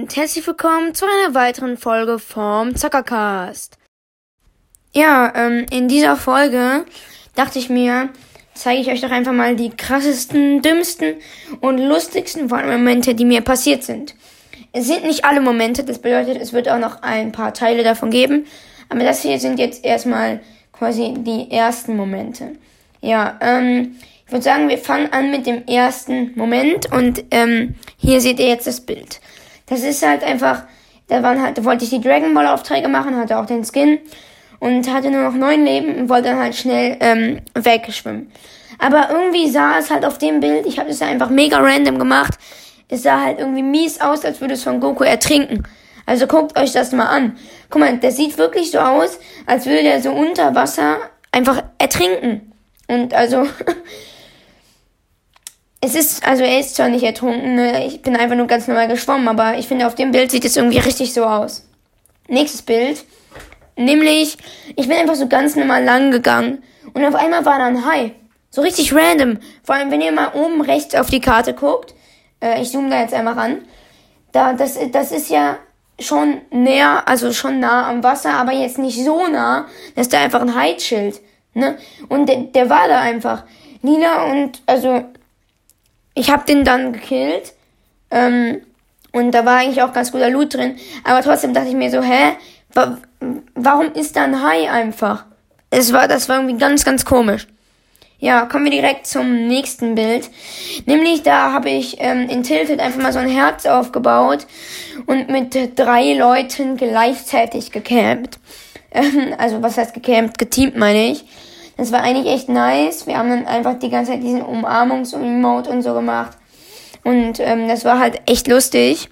und herzlich willkommen zu einer weiteren Folge vom Zockercast. Ja, ähm, in dieser Folge dachte ich mir, zeige ich euch doch einfach mal die krassesten, dümmsten und lustigsten Momente, die mir passiert sind. Es sind nicht alle Momente, das bedeutet, es wird auch noch ein paar Teile davon geben. Aber das hier sind jetzt erstmal quasi die ersten Momente. Ja, ähm, ich würde sagen, wir fangen an mit dem ersten Moment und ähm, hier seht ihr jetzt das Bild. Das ist halt einfach, da waren halt, da wollte ich die Dragon Ball Aufträge machen, hatte auch den Skin und hatte nur noch neun Leben und wollte dann halt schnell ähm, wegschwimmen. Aber irgendwie sah es halt auf dem Bild, ich habe das einfach mega random gemacht, es sah halt irgendwie mies aus, als würde es von Goku ertrinken. Also guckt euch das mal an. Guck mal, der sieht wirklich so aus, als würde der so unter Wasser einfach ertrinken. Und also, es ist, also er ist zwar nicht ertrunken, ne? ich bin einfach nur ganz normal geschwommen, aber ich finde, auf dem Bild sieht es irgendwie richtig so aus. Nächstes Bild. Nämlich, ich bin einfach so ganz normal lang gegangen und auf einmal war da ein Hai. So richtig random. Vor allem, wenn ihr mal oben rechts auf die Karte guckt, äh, ich zoome da jetzt einfach ran, da, das, das ist ja schon näher, also schon nah am Wasser, aber jetzt nicht so nah, dass da einfach ein Hai chillt. Ne? Und der, der war da einfach. Lila und also ich hab den dann gekillt. Ähm, und da war eigentlich auch ganz guter Loot drin. Aber trotzdem dachte ich mir so, hä? Wa warum ist da ein Hai einfach? Es war, das war irgendwie ganz, ganz komisch. Ja, kommen wir direkt zum nächsten Bild. Nämlich da habe ich ähm, in Tilted einfach mal so ein Herz aufgebaut und mit drei Leuten gleichzeitig gecampt. Ähm, also was heißt gecampt? Geteamt meine ich. Das war eigentlich echt nice. Wir haben dann einfach die ganze Zeit diesen Umarmungs-Emote und so gemacht. Und ähm, das war halt echt lustig.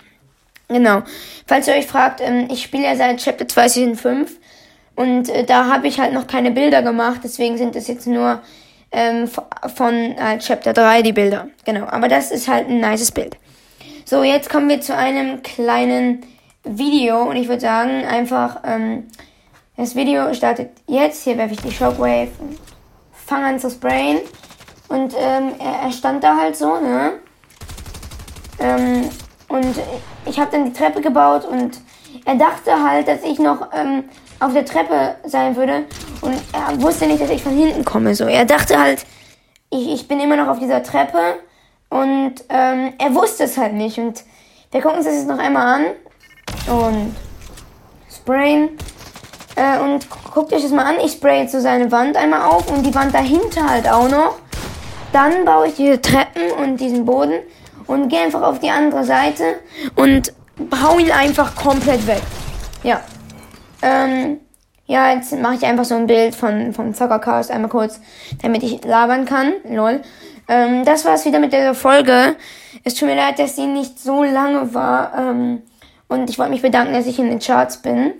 Genau. Falls ihr euch fragt, ähm, ich spiele ja seit Chapter 2 Season 5 und äh, da habe ich halt noch keine Bilder gemacht, deswegen sind es jetzt nur ähm, von äh, Chapter 3 die Bilder. Genau, aber das ist halt ein nices Bild. So, jetzt kommen wir zu einem kleinen Video und ich würde sagen, einfach, ähm, das Video startet jetzt. Hier werfe ich die Shockwave und fange an zu sprayen. Und ähm, er, er stand da halt so, ne? Ähm, und ich habe dann die Treppe gebaut und er dachte halt, dass ich noch ähm, auf der Treppe sein würde und er wusste nicht, dass ich von hinten komme. So, er dachte halt, ich, ich bin immer noch auf dieser Treppe und ähm, er wusste es halt nicht. Und wir gucken uns das jetzt noch einmal an und sprayen. Äh, und guckt euch das mal an. Ich spraye jetzt so seine Wand einmal auf und die Wand dahinter halt auch noch. Dann baue ich diese Treppen und diesen Boden und gehe einfach auf die andere Seite und hau ihn einfach komplett weg. Ja. Ähm, ja, jetzt mache ich einfach so ein Bild von, vom Zockercast einmal kurz, damit ich labern kann. Lol. Ähm, das war's wieder mit der Folge. Es tut mir leid, dass sie nicht so lange war. Ähm, und ich wollte mich bedanken, dass ich in den Charts bin.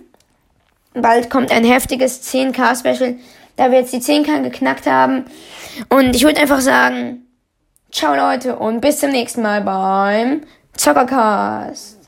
Bald kommt ein heftiges 10k-Special, da wir jetzt die 10k geknackt haben. Und ich würde einfach sagen, ciao Leute und bis zum nächsten Mal beim Zockercast.